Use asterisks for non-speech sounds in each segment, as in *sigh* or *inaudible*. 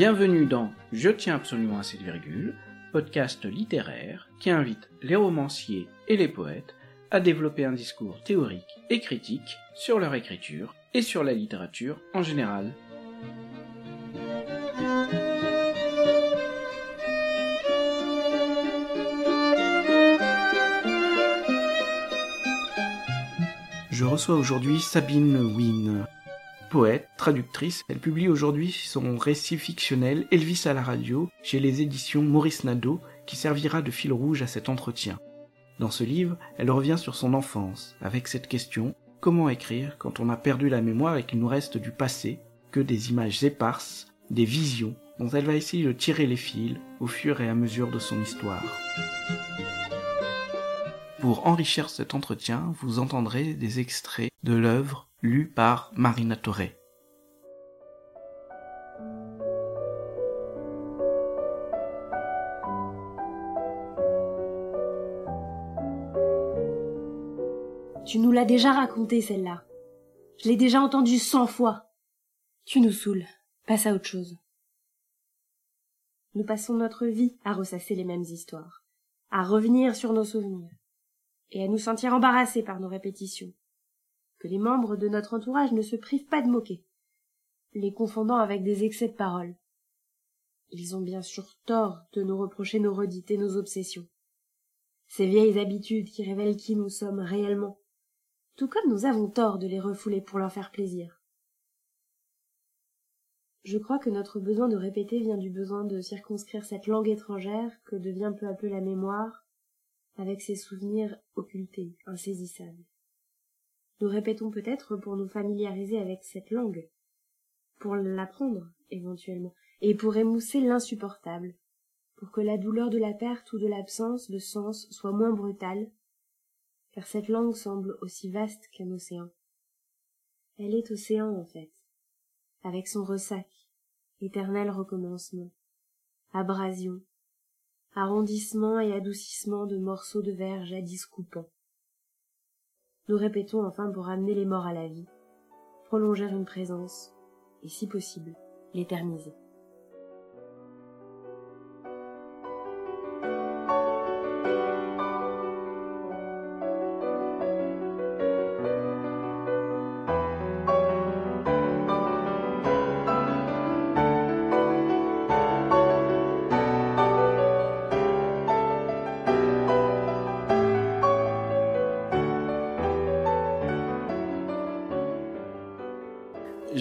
Bienvenue dans Je tiens absolument à cette virgule, podcast littéraire qui invite les romanciers et les poètes à développer un discours théorique et critique sur leur écriture et sur la littérature en général. Je reçois aujourd'hui Sabine Wynne, poète, traductrice. Elle publie aujourd'hui son récit fictionnel Elvis à la radio chez les éditions Maurice Nadeau qui servira de fil rouge à cet entretien. Dans ce livre, elle revient sur son enfance avec cette question comment écrire quand on a perdu la mémoire et qu'il nous reste du passé que des images éparses, des visions dont elle va essayer de tirer les fils au fur et à mesure de son histoire. Pour enrichir cet entretien, vous entendrez des extraits de l'œuvre par Marina. Tu nous l'as déjà raconté, celle-là. Je l'ai déjà entendue cent fois. Tu nous saoules. Passe à autre chose. Nous passons notre vie à ressasser les mêmes histoires, à revenir sur nos souvenirs et à nous sentir embarrassés par nos répétitions. Que les membres de notre entourage ne se privent pas de moquer, les confondant avec des excès de parole. Ils ont bien sûr tort de nous reprocher nos redites et nos obsessions. Ces vieilles habitudes qui révèlent qui nous sommes réellement, tout comme nous avons tort de les refouler pour leur faire plaisir. Je crois que notre besoin de répéter vient du besoin de circonscrire cette langue étrangère que devient peu à peu la mémoire avec ses souvenirs occultés, insaisissables. Nous répétons peut-être pour nous familiariser avec cette langue, pour l'apprendre éventuellement, et pour émousser l'insupportable, pour que la douleur de la perte ou de l'absence de sens soit moins brutale, car cette langue semble aussi vaste qu'un océan. Elle est océan en fait, avec son ressac, éternel recommencement, abrasion, arrondissement et adoucissement de morceaux de verre jadis coupants. Nous répétons enfin pour amener les morts à la vie, prolonger une présence, et si possible, l'éterniser.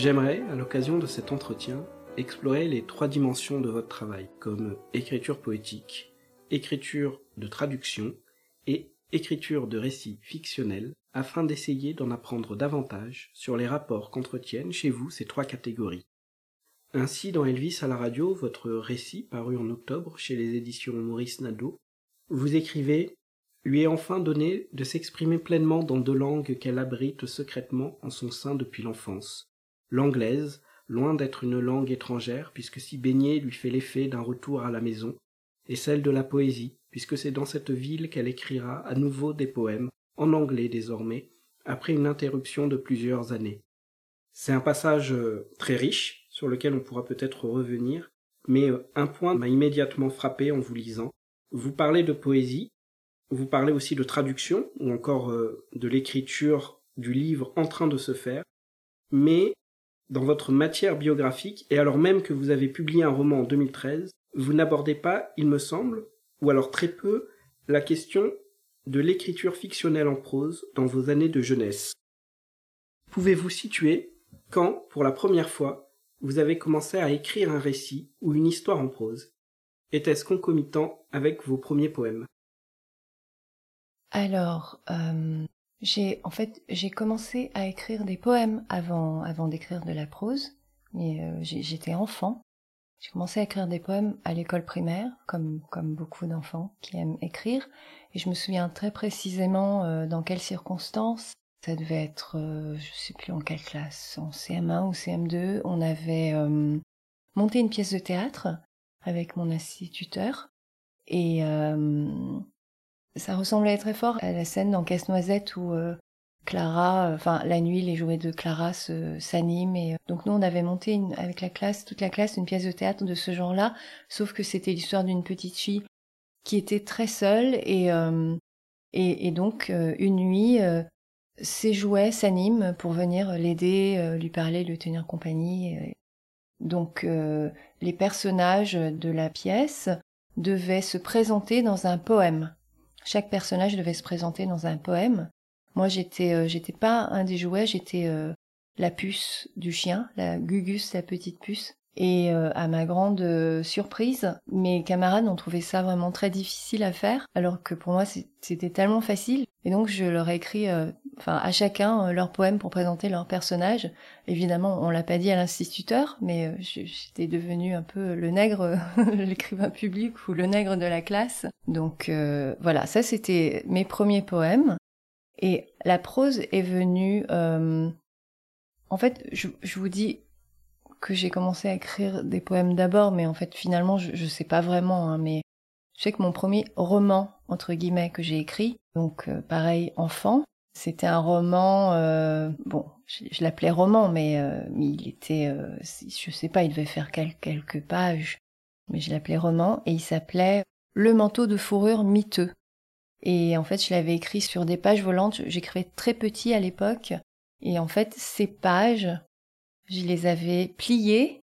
J'aimerais, à l'occasion de cet entretien, explorer les trois dimensions de votre travail, comme écriture poétique, écriture de traduction et écriture de récits fictionnels, afin d'essayer d'en apprendre davantage sur les rapports qu'entretiennent chez vous ces trois catégories. Ainsi, dans Elvis à la radio, votre récit paru en octobre chez les éditions Maurice Nadeau, vous écrivez lui est enfin donné de s'exprimer pleinement dans deux langues qu'elle abrite secrètement en son sein depuis l'enfance, L'anglaise, loin d'être une langue étrangère, puisque s'y baigner lui fait l'effet d'un retour à la maison, et celle de la poésie, puisque c'est dans cette ville qu'elle écrira à nouveau des poèmes, en anglais désormais, après une interruption de plusieurs années. C'est un passage euh, très riche, sur lequel on pourra peut-être revenir, mais euh, un point m'a immédiatement frappé en vous lisant. Vous parlez de poésie, vous parlez aussi de traduction, ou encore euh, de l'écriture du livre en train de se faire, mais dans votre matière biographique, et alors même que vous avez publié un roman en 2013, vous n'abordez pas, il me semble, ou alors très peu, la question de l'écriture fictionnelle en prose dans vos années de jeunesse. Pouvez-vous situer quand, pour la première fois, vous avez commencé à écrire un récit ou une histoire en prose? Était-ce concomitant avec vos premiers poèmes? Alors, euh, j'ai en fait j'ai commencé à écrire des poèmes avant avant d'écrire de la prose. Mais euh, j'étais enfant. J'ai commencé à écrire des poèmes à l'école primaire, comme comme beaucoup d'enfants qui aiment écrire. Et je me souviens très précisément euh, dans quelles circonstances. Ça devait être, euh, je sais plus en quelle classe, en CM1 ou CM2. On avait monté une pièce de théâtre avec mon instituteur et ça ressemblait très fort à la scène dans Casse-Noisette où, euh, Clara, enfin la nuit, les jouets de Clara s'animent et donc nous on avait monté avec la classe, toute la classe, une pièce de théâtre de ce genre-là, sauf que c'était l'histoire d'une petite fille qui était très seule et et, donc une nuit ses jouets s'animent pour venir l'aider, lui parler, lui tenir compagnie. Donc les personnages de la pièce devaient se présenter dans un poème. Chaque personnage devait se présenter dans un poème. Moi, j'étais, euh, j'étais pas un des jouets, j'étais euh, la puce du chien, la Gugus, la petite puce. Et euh, à ma grande surprise, mes camarades ont trouvé ça vraiment très difficile à faire, alors que pour moi c'était tellement facile. Et donc je leur ai écrit, enfin à chacun leur poème pour présenter leur personnage. Évidemment, on l'a pas dit à l'instituteur, mais j'étais devenu un peu le nègre, *laughs* l'écrivain public ou le nègre de la classe. Donc voilà, ça c'était mes premiers poèmes. Et la prose est venue... Euh, en fait, je, vous dis que j'ai commencé à écrire des poèmes d'abord, mais en fait, finalement, je, ne sais pas vraiment. Hein, mais je sais que mon premier roman, entre guillemets, que j'ai écrit, donc euh, pareil, enfant, c'était un roman... Euh, bon, je, l'appelais roman, mais, il était... je sais pas, il devait faire quelques pages, mais je l'appelais roman, et il s'appelait Le manteau de fourrure miteux. Et en fait, je l'avais écrit sur des pages volantes. J'écrivais très petit à l'époque. Et en fait, ces pages, je les avais pliées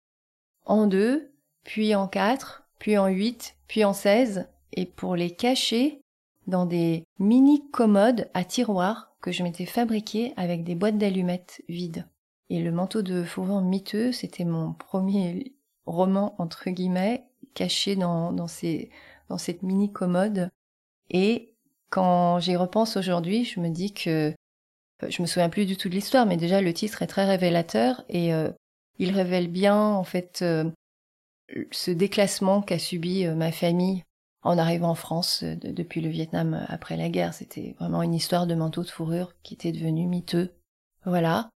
en deux, puis en quatre, puis en huit, puis en seize. Et pour les cacher dans des mini commodes à tiroirs que je m'étais fabriquées avec des boîtes d'allumettes vides. Et le manteau de fourrure miteux, c'était mon premier roman, entre guillemets, caché dans, dans, ces, dans cette mini commode. Et quand j'y repense aujourd'hui, je me dis que je me souviens plus du tout de l'histoire, mais déjà le titre est très révélateur et euh, il révèle bien en fait euh, ce déclassement qu'a subi ma famille en arrivant en France depuis le Vietnam après la guerre. C'était vraiment une histoire de manteau de fourrure qui était devenu miteux. Voilà.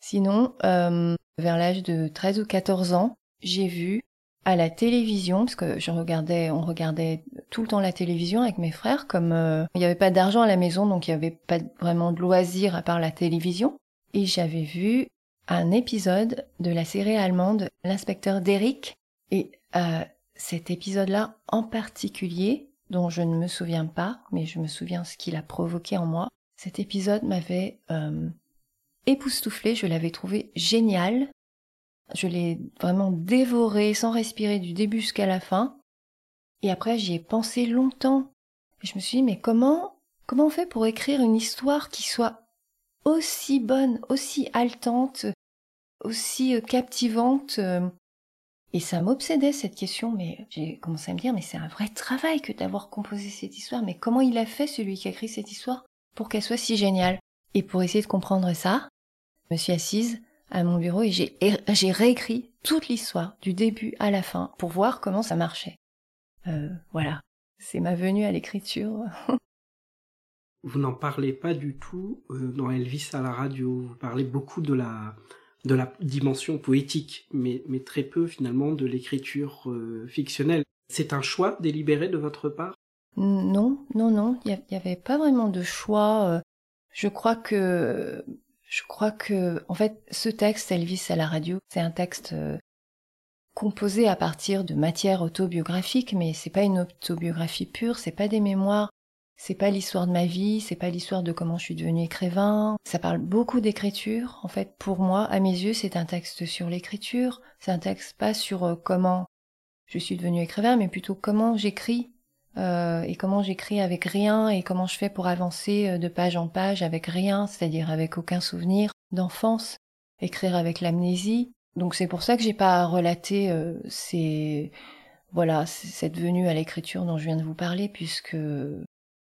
Sinon, vers l'âge de 13 ou 14 ans, j'ai vu à la télévision, parce que je regardais, on regardait tout le temps la télévision avec mes frères, comme euh, il n'y avait pas d'argent à la maison, donc il n'y avait pas vraiment de loisirs à part la télévision. Et j'avais vu un épisode de la série allemande L'inspecteur d'Eric. Et euh, cet épisode-là en particulier, dont je ne me souviens pas, mais je me souviens ce qu'il a provoqué en moi, cet épisode m'avait euh, époustouflé, je l'avais trouvé génial, je l'ai vraiment dévoré sans respirer du début jusqu'à la fin. Et après, j'y ai pensé longtemps. je me suis dit, mais comment, comment on fait pour écrire une histoire qui soit aussi bonne, aussi haletante, aussi euh, captivante euh? Et ça m'obsédait cette question, mais j'ai commencé à me dire, mais c'est un vrai travail que d'avoir composé cette histoire, mais comment il a fait celui qui a écrit cette histoire pour qu'elle soit si géniale? Et pour essayer de comprendre ça, je me suis assise à mon bureau et j'ai réécrit toute l'histoire du début à la fin pour voir comment ça marchait. Euh, voilà, c'est ma venue à l'écriture. *laughs* vous n'en parlez pas du tout euh, dans Elvis à la radio. Vous parlez beaucoup de la de la dimension poétique, mais, mais très peu finalement de l'écriture euh, fictionnelle. C'est un choix délibéré de votre part? Non, non, non, il n'y avait pas vraiment de choix. Je crois que je crois que, en fait, ce texte, Elvis à la radio, c'est un texte euh, composé à partir de matière autobiographique, mais c'est pas une autobiographie pure, c'est pas des mémoires, c'est pas l'histoire de ma vie, c'est pas l'histoire de comment je suis devenu écrivain. Ça parle beaucoup d'écriture. En fait, pour moi, à mes yeux, c'est un texte sur l'écriture. C'est un texte pas sur euh, comment je suis devenu écrivain, mais plutôt comment j'écris euh, et comment j'écris avec rien et comment je fais pour avancer euh, de page en page avec rien, c'est-à-dire avec aucun souvenir d'enfance, écrire avec l'amnésie. Donc c'est pour ça que j'ai pas relaté euh, voilà cette venue à l'écriture dont je viens de vous parler puisque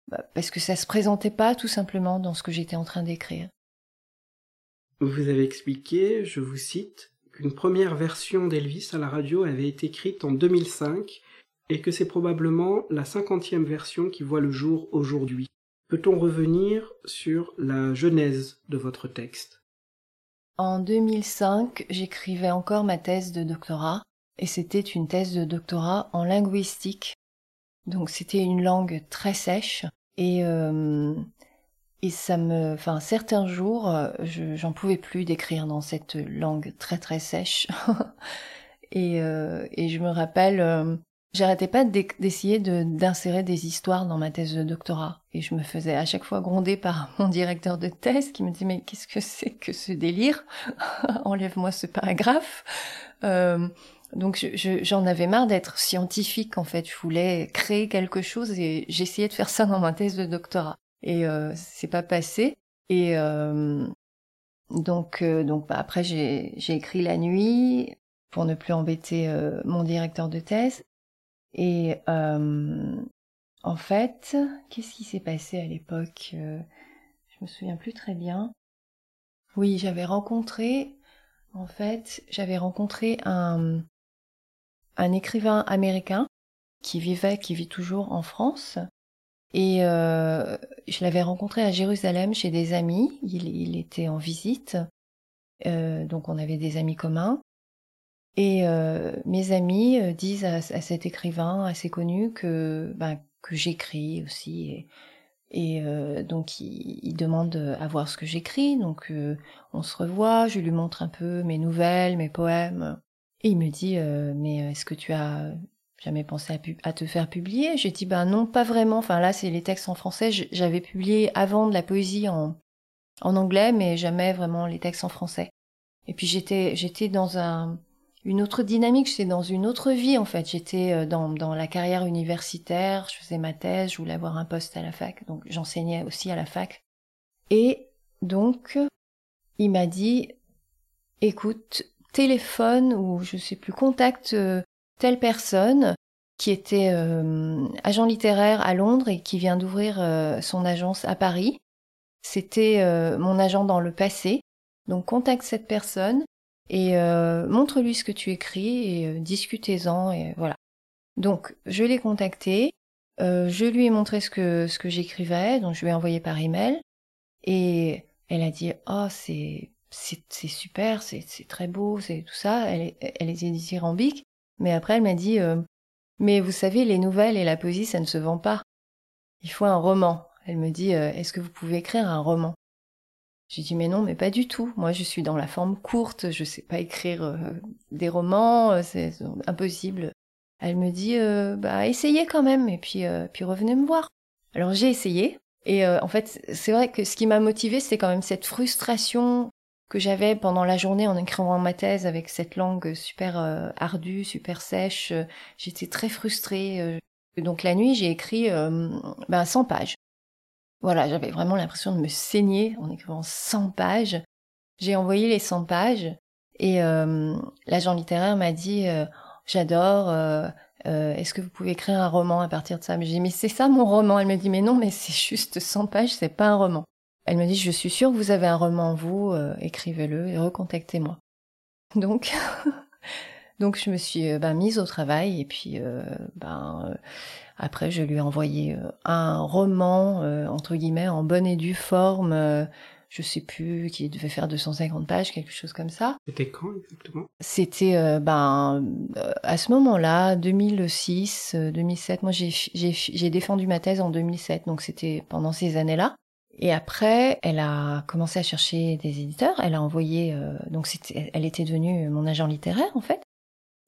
bah, parce que ça se présentait pas tout simplement dans ce que j'étais en train d'écrire. Vous avez expliqué, je vous cite, qu'une première version d'Elvis à la radio avait été écrite en 2005 et que c'est probablement la cinquantième version qui voit le jour aujourd'hui. Peut-on revenir sur la genèse de votre texte? En 2005, j'écrivais encore ma thèse de doctorat, et c'était une thèse de doctorat en linguistique. Donc c'était une langue très sèche, et, euh, Et ça me, enfin, certains jours, je, j'en pouvais plus d'écrire dans cette langue très très sèche. *laughs* et, euh, et je me rappelle, euh, j'arrêtais pas d'essayer de, d'insérer des histoires dans ma thèse de doctorat. Et je me faisais à chaque fois gronder par *laughs* mon directeur de thèse qui me dit mais qu'est-ce que c'est que ce délire? *laughs* Enlève-moi ce paragraphe. Euh, donc j'en avais marre d'être scientifique en fait. Je voulais créer quelque chose et j'essayais de faire ça dans ma thèse de doctorat et euh, c'est pas passé. Et euh, donc, euh, donc bah, après j'ai, écrit la nuit pour ne plus embêter mon directeur de thèse. Et en fait, qu'est-ce qui s'est passé à l'époque Je me souviens plus très bien. Oui, j'avais rencontré, en fait, j'avais rencontré un, un écrivain américain qui vivait, qui vit toujours en France, et euh, je l'avais rencontré à Jérusalem chez des amis. Il, il était en visite. Euh, donc on avait des amis communs. Et euh, mes amis euh, disent à, cet écrivain assez connu que, ben, que j'écris aussi. Et, euh, donc il, demande à voir ce que j'écris. Donc euh, on se revoit, je lui montre un peu mes nouvelles, mes poèmes. Et il me dit, mais est-ce que tu as jamais pensé à, te faire publier? J'ai dit ben non, pas vraiment. Enfin là, c'est les textes en français. J'avais publié avant de la poésie en, en anglais, mais jamais vraiment les textes en français. Et puis j'étais dans un une autre dynamique. J'étais dans une autre vie en fait. J'étais euh, dans la carrière universitaire. Je faisais ma thèse. Je voulais avoir un poste à la fac, donc j'enseignais aussi à la fac. Et donc il m'a dit écoute téléphone ou je sais plus contacte euh, telle personne qui était euh, agent littéraire à Londres et qui vient d'ouvrir son agence à Paris. C'était mon agent dans le passé. Donc contacte cette personne et euh, montre-lui ce que tu écris et euh, discutez-en et voilà. Donc je l'ai contacté, je lui ai montré ce que ce que j'écrivais, donc je lui ai envoyé par email et elle a dit "Oh, c'est c'est super, c'est très beau, c'est tout ça." Elle elle était dithyrambique mais après, elle m'a dit euh, Mais vous savez, les nouvelles et la poésie, ça ne se vend pas. Il faut un roman. Elle me dit euh, Est-ce que vous pouvez écrire un roman? J'ai dit Mais non, mais pas du tout. Moi, je suis dans la forme courte. Je sais pas écrire euh, des romans. Euh, c'est impossible. Elle me dit Bah, essayez quand même. Et puis, puis revenez me voir. Alors, j'ai essayé. Et en fait, c'est vrai que ce qui m'a motivée, c'est quand même cette frustration que j'avais pendant la journée en écrivant ma thèse avec cette langue super euh, ardue, super sèche. Euh, j'étais très frustrée. Euh. donc la nuit, j'ai écrit euh, ben, 100 pages. Voilà, j'avais vraiment l'impression de me saigner en écrivant 100 pages. J'ai envoyé les 100 pages et l'agent littéraire m'a dit j'adore. Est-ce que vous pouvez écrire un roman à partir de ça? J'ai dit mais c'est ça mon roman. Elle me dit mais non mais c'est juste 100 pages, c'est pas un roman. Elle me dit, je suis sûre que vous avez un roman vous, euh, écrivez-le et recontactez-moi. Donc, *laughs* donc je me suis euh, ben, mise au travail et puis euh, ben, euh, après je lui ai envoyé euh, un roman entre guillemets en bonne et due forme. je sais plus, qui devait faire 250 pages, quelque chose comme ça. C'était quand exactement? C'était ben à ce moment-là, 2006, 2007. Moi, j'ai défendu ma thèse en 2007, donc c'était pendant ces années-là. Et après, elle a commencé à chercher des éditeurs. Elle a envoyé, euh, donc elle était devenue mon agent littéraire en fait.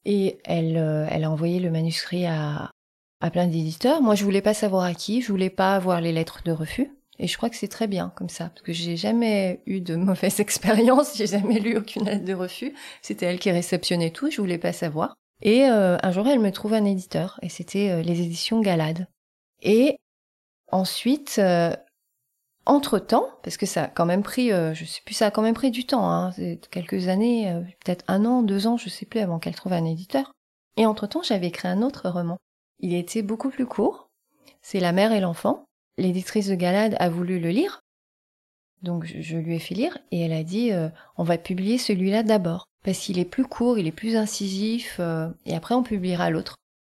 Et elle, euh, elle a envoyé le manuscrit à, à plein d'éditeurs. Moi, je voulais pas savoir à qui. Je voulais pas avoir les lettres de refus. Et je crois que c'est très bien comme ça, parce que j'ai jamais eu de *laughs* mauvaise expérience. J'ai jamais lu aucune lettre de refus. C'était elle qui réceptionnait tout. Je voulais pas savoir. Et euh, un jour, elle me trouve un éditeur, et c'était euh, les éditions Galade. Et ensuite, euh, entre-temps, parce que ça a quand même pris, euh, je sais plus, ça a quand même pris du temps, hein, quelques années, euh, peut-être un an, deux ans, je sais plus, avant qu'elle trouve un éditeur. Et entre-temps, j'avais écrit un autre roman. Il était beaucoup plus court. C'est La mère et l'enfant. L'éditrice de Galade a voulu le lire. Donc je, lui ai fait lire et elle a dit euh, on va publier celui-là d'abord parce qu'il est plus court, il est plus incisif euh, et après on publiera l'autre.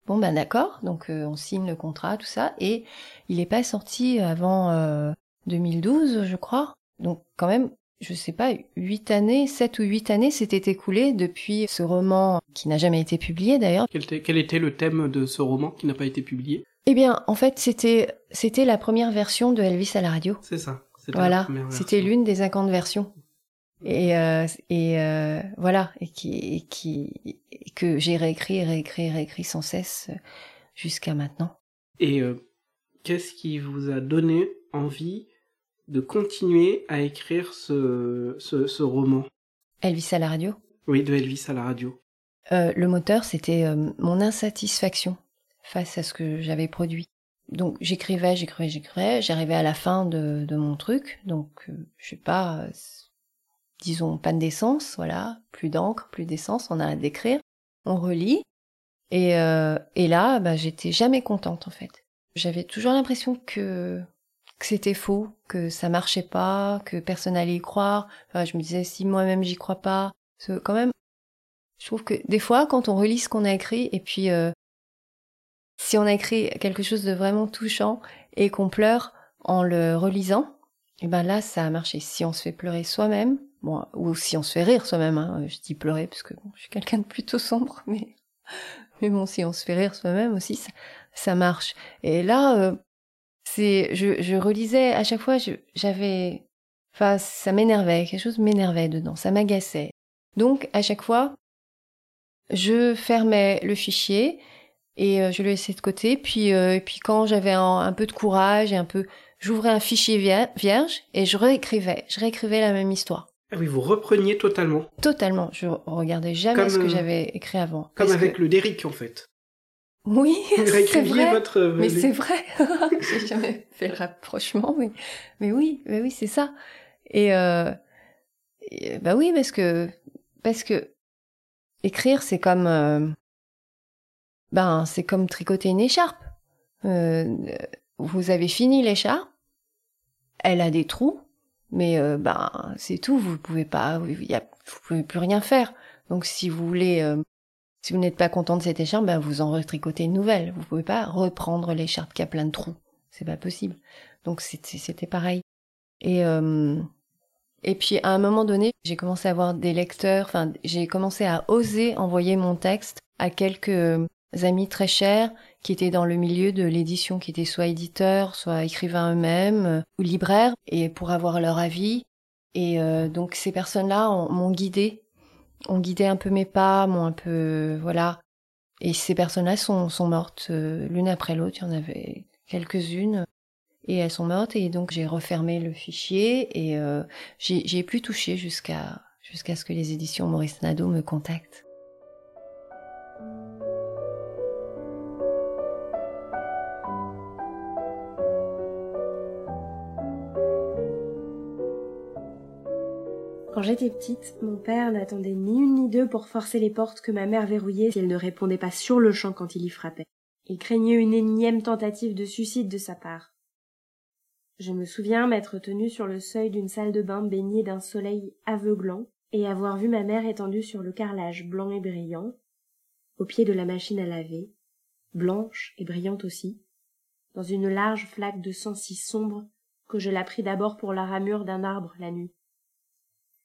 Bon ben d'accord, donc euh, on signe le contrat, tout ça et il n'est pas sorti avant 2012, je crois. Donc quand même, je sais pas, huit années, sept ou huit années s'étaient écoulées depuis ce roman qui n'a jamais été publié d'ailleurs. Quel, quel, était le thème de ce roman qui n'a pas été publié? Eh bien, en fait, c'était c'était la première version de Elvis à la radio. C'est ça. Voilà, c'était l'une des 50 versions. Et, euh, et euh, voilà, et qui, qui que j'ai réécrit, réécrit, réécrit sans cesse jusqu'à maintenant. Et euh, qu'est-ce qui vous a donné envie de continuer à écrire ce, ce, ce roman. Elvis à la radio? Oui, de Elvis à la radio. Euh, le moteur, c'était euh, mon insatisfaction face à ce que j'avais produit. Donc j'écrivais, j'écrivais, j'écrivais, j'arrivais à la fin de, de mon truc, donc euh, je sais pas, disons panne d'essence, voilà, plus d'encre, plus d'essence, on a à d'écrire, on relit, et, et là, bah, j'étais jamais contente en fait. J'avais toujours l'impression que que c'était faux, que ça marchait pas, que personne allait y croire. Enfin, je me disais si moi-même j'y crois pas, quand même, je trouve que des fois, quand on relit ce qu'on a écrit, et puis euh, si on a écrit quelque chose de vraiment touchant et qu'on pleure en le relisant, et eh ben là, ça a marché. Si on se fait pleurer soi-même, bon, ou si on se fait rire soi-même, hein, je dis pleurer parce que bon, je suis quelqu'un de plutôt sombre, *laughs* mais mais bon, si on se fait rire soi-même aussi, ça, ça marche. Et là, euh, c'est, je, je relisais à chaque fois, j'avais, enfin, ça m'énervait, quelque chose m'énervait dedans, ça m'agaçait. Donc à chaque fois, je fermais le fichier et euh, je le laissais de côté. Puis, euh, et puis quand j'avais un, peu de courage et un peu, j'ouvrais un fichier vierge et je réécrivais, je réécrivais la même histoire. Ah oui, vous repreniez totalement. Totalement. Je regardais jamais ce que euh, j'avais écrit avant. Comme avec le Derrick en fait. Oui, *laughs* c'est vrai. Votre... Mais c'est vrai. *laughs* J'ai jamais fait le rapprochement, mais mais oui, mais oui, c'est ça. Et, euh... bah oui, parce que parce que écrire, c'est comme, euh, ben, c'est comme tricoter une écharpe. Euh, vous avez fini l'écharpe, elle a des trous, mais euh, ben, c'est tout. Vous pouvez pas, vous, pouvez plus rien faire. Donc, si vous voulez, si vous n'êtes pas content de cette écharpe, ben, vous en retricotez une nouvelle. Vous pouvez pas reprendre l'écharpe qui a plein de trous. C'est pas possible. Donc, c'était pareil. Et et puis à un moment donné, j'ai commencé à avoir des lecteurs, enfin j'ai commencé à oser envoyer mon texte à quelques euh, amis très chers qui étaient dans le milieu de l'édition, qui étaient soit éditeurs, soit écrivains eux-mêmes, euh, ou libraires, et pour avoir leur avis. Et euh, donc ces personnes-là m'ont guidé, ont guidé un peu mes pas, m'ont un peu voilà. Et ces personnes-là sont, sont mortes l'une après l'autre. Il y en avait quelques-unes et elles sont mortes et donc j'ai refermé le fichier et euh, j'ai plus touché jusqu'à jusqu'à ce que les éditions Maurice Nadeau me contactent. Quand j'étais petite, mon père n'attendait ni une ni deux pour forcer les portes que ma mère verrouillait si elle ne répondait pas sur le champ quand il y frappait. Il craignait une énième tentative de suicide de sa part. Je me souviens m'être tenue sur le seuil d'une salle de bain baignée d'un soleil aveuglant, et avoir vu ma mère étendue sur le carrelage blanc et brillant, au pied de la machine à laver, blanche et brillante aussi, dans une large flaque de sang si sombre que je la pris d'abord pour la ramure d'un arbre la nuit,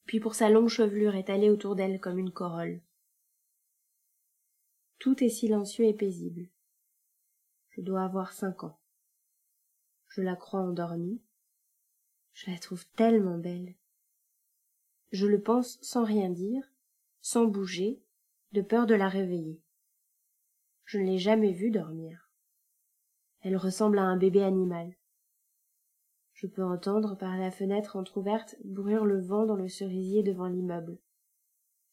puis pour sa longue chevelure étalée autour d'elle comme une corolle. Tout est silencieux et paisible. Je dois avoir cinq ans. Je la crois endormie. Je la trouve tellement belle. Je le pense sans rien dire, sans bouger, de peur de la réveiller. Je ne l'ai jamais vue dormir. Elle ressemble à un bébé animal. Je peux entendre par la fenêtre entr'ouverte bruire le vent dans le cerisier devant l'immeuble.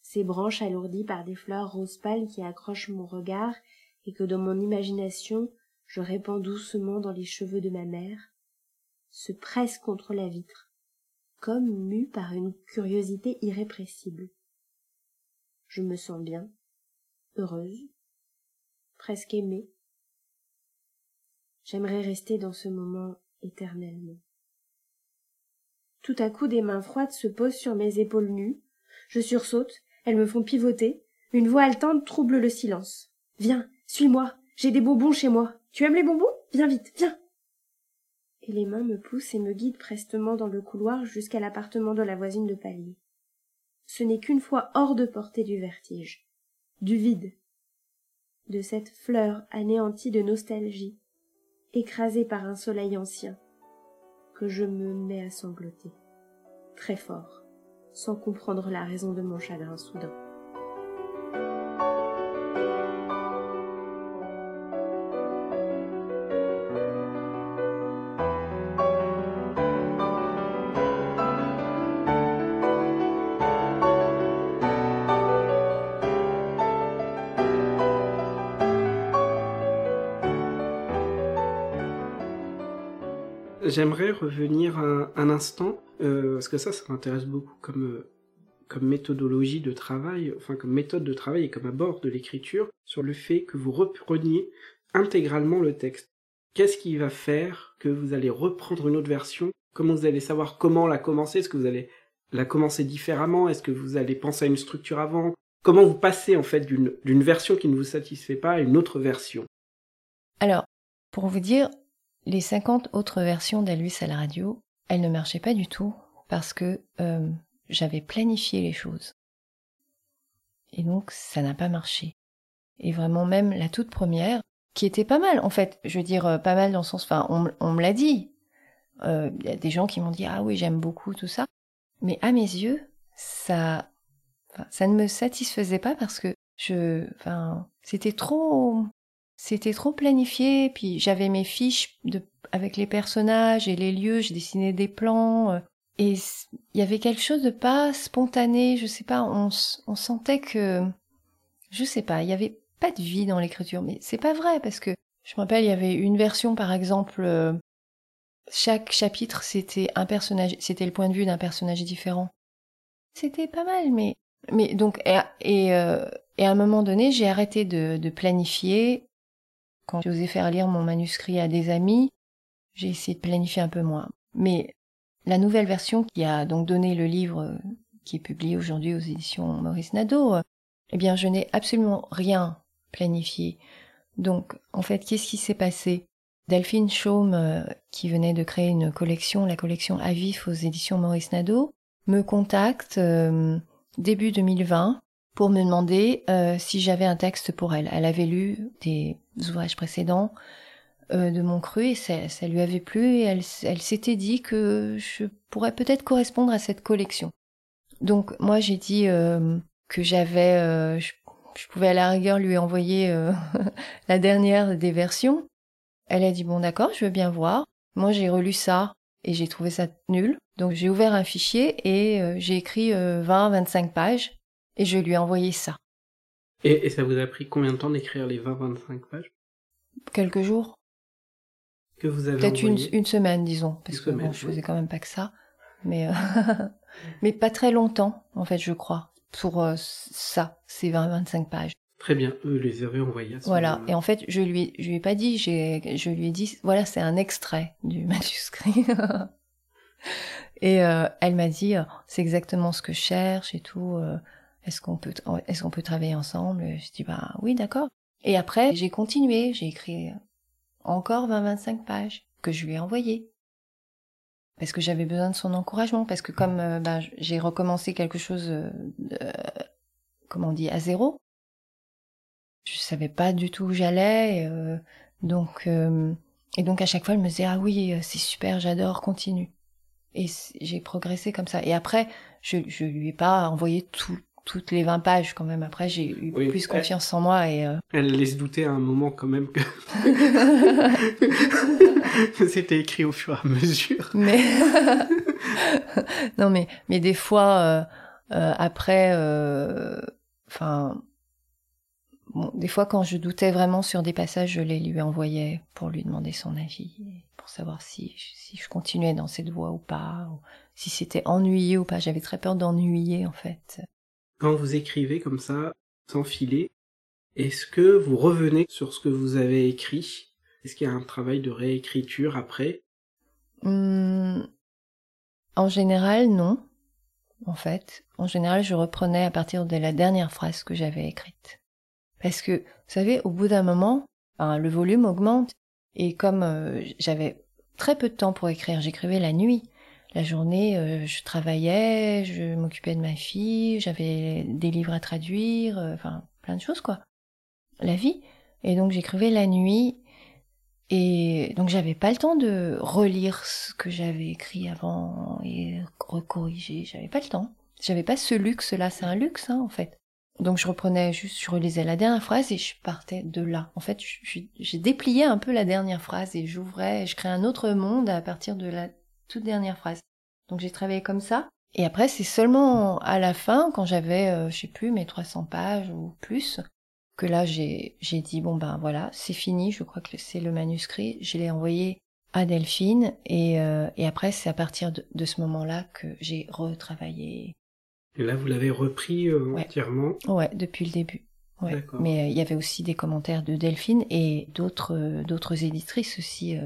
Ses branches alourdies par des fleurs rose pâle qui accrochent mon regard et que dans mon imagination je répands doucement dans les cheveux de ma mère, se presse contre la vitre, comme mue par une curiosité irrépressible. Je me sens bien, heureuse, presque aimée. J'aimerais rester dans ce moment éternellement. Tout à coup des mains froides se posent sur mes épaules nues. Je sursaute, elles me font pivoter. Une voix haletante trouble le silence. Viens, suis-moi, j'ai des bonbons chez moi. Tu aimes les bonbons? Viens vite, viens. Et les mains me poussent et me guident prestement dans le couloir jusqu'à l'appartement de la voisine de palier. Ce n'est qu'une fois hors de portée du vertige, du vide, de cette fleur anéantie de nostalgie, écrasée par un soleil ancien, que je me mets à sangloter, très fort, sans comprendre la raison de mon chagrin soudain. J'aimerais revenir un, instant, euh, parce que ça, ça m'intéresse beaucoup comme, euh, comme méthodologie de travail, enfin comme méthode de travail et comme abord de l'écriture, sur le fait que vous repreniez intégralement le texte. Qu'est-ce qui va faire que vous allez reprendre une autre version? Comment vous allez savoir comment la commencer? Est-ce que vous allez la commencer différemment? Est-ce que vous allez penser à une structure avant? Comment vous passez en fait d'une version qui ne vous satisfait pas à une autre version? Alors, pour vous dire, les 50 autres versions d'Elvis à la radio, elles ne marchaient pas du tout parce que euh, j'avais planifié les choses. Et donc ça n'a pas marché. Et vraiment même la toute première, qui était pas mal en fait, je veux dire euh, pas mal dans le sens, enfin on, me l'a dit. Il euh, y a des gens qui m'ont dit ah oui j'aime beaucoup tout ça, mais à mes yeux ça, ça ne me satisfaisait pas parce que je, enfin c'était trop c'était trop planifié, puis j'avais mes fiches avec les personnages et les lieux, j'ai dessiné des plans, euh, et il y avait quelque chose de pas spontané, je sais pas, on, on sentait que, je sais pas, il y avait pas de vie dans l'écriture, mais c'est pas vrai, parce que je me rappelle, il y avait une version, par exemple, euh, chaque chapitre, c'était un personnage, c'était le point de vue d'un personnage différent. C'était pas mal, mais, mais donc, et, et, euh, et à un moment donné, j'ai arrêté de, de planifier quand osé faire lire mon manuscrit à des amis, j'ai essayé de planifier un peu moins. Mais la nouvelle version qui a donc donné le livre euh, qui est publié aujourd'hui aux éditions Maurice Nadeau, euh, eh bien, je n'ai absolument rien planifié. Donc, en fait, qu'est-ce qui s'est passé? Delphine Chaume, euh, qui venait de créer une collection, la collection Avif aux éditions Maurice Nadeau, me contacte début 2020 pour me demander si j'avais un texte pour elle. Elle avait lu des ouvrages précédents euh, de mon cru et ça, lui avait plu et elle, s'était dit que je pourrais peut-être correspondre à cette collection. Donc moi j'ai dit euh, que j'avais, euh, je, je, pouvais à la rigueur lui envoyer *laughs* la dernière des versions. Elle a dit bon d'accord, je veux bien voir. Moi j'ai relu ça et j'ai trouvé ça nul. Donc j'ai ouvert un fichier et j'ai écrit 20-25 pages et je lui ai envoyé ça. Et, ça vous a pris combien de temps d'écrire les 20-25 pages? Quelques jours. Que vous avez Peut-être une, une, semaine, disons, parce que bon, je faisais quand même pas que ça. Mais, euh, *laughs* mais pas très longtemps, en fait, je crois, pour euh, ça, ces 20-25 pages. Très bien, eux les avaient envoyés. voilà, et en fait, je lui, je lui ai pas dit, j'ai, je lui ai dit, voilà, c'est un extrait du *laughs* manuscrit. et euh, elle m'a dit, c'est exactement ce que je cherche et tout est-ce qu'on peut, est-ce peut travailler ensemble? Je dis bah oui, d'accord. Et après, j'ai continué, j'ai écrit encore 20-25 pages que je lui ai envoyées. Parce que j'avais besoin de son encouragement, parce que comme euh, bah, j'ai recommencé quelque chose, euh, de, comment on dit, à zéro, je savais pas du tout où j'allais, euh, donc et donc à chaque fois elle me disait ah oui c'est super, j'adore, continue. Et j'ai progressé comme ça. Et après, je, je lui ai pas envoyé tout, toutes les 20 pages quand même. Après, j'ai eu plus confiance en moi et. Euh... Elle laisse douter à un moment quand même que *laughs* *laughs* c'était écrit au fur et à mesure. Mais *laughs* non, mais mais des fois euh, euh, après, enfin. Bon, des fois, quand je doutais vraiment sur des passages, je les lui envoyais pour lui demander son avis, pour savoir si, si je continuais dans cette voie ou pas, ou si c'était ennuyé ou pas. J'avais très peur d'ennuyer, en fait. Quand vous écrivez comme ça, sans filer, est-ce que vous revenez sur ce que vous avez écrit? Est-ce qu'il y a un travail de réécriture après? Mmh, En général, non. En fait, en général, je reprenais à partir de la dernière phrase que j'avais écrite. Parce que, vous savez, au bout d'un moment, le volume augmente, et comme euh, j'avais très peu de temps pour écrire, j'écrivais la nuit la journée, euh, je travaillais, je m'occupais de ma fille, j'avais des livres à traduire, euh, enfin plein de choses quoi. La vie. Et donc j'écrivais la nuit Et donc j'avais pas le temps de relire ce que j'avais écrit avant et recorriger. J'avais pas le temps. J'avais pas ce luxe-là. C'est un luxe, hein, en fait. Donc je reprenais juste, je relisais la dernière phrase et je partais de là. En fait, j'ai déplié un peu la dernière phrase et j'ouvrais, je créais un autre monde à partir de la toute dernière phrase. Donc j'ai travaillé comme ça. Et après, c'est seulement à la fin, quand j'avais, euh, je sais plus, mes 300 pages ou plus, que là j'ai dit bon ben voilà, c'est fini. Je crois que c'est le manuscrit. Je l'ai envoyé à Delphine et, euh, et après c'est à partir de, de ce moment-là que j'ai retravaillé et là, vous l'avez repris euh, entièrement Ouais, depuis le début. Ouais. Mais euh, il y avait aussi des commentaires de Delphine et d'autres euh, d'autres éditrices aussi.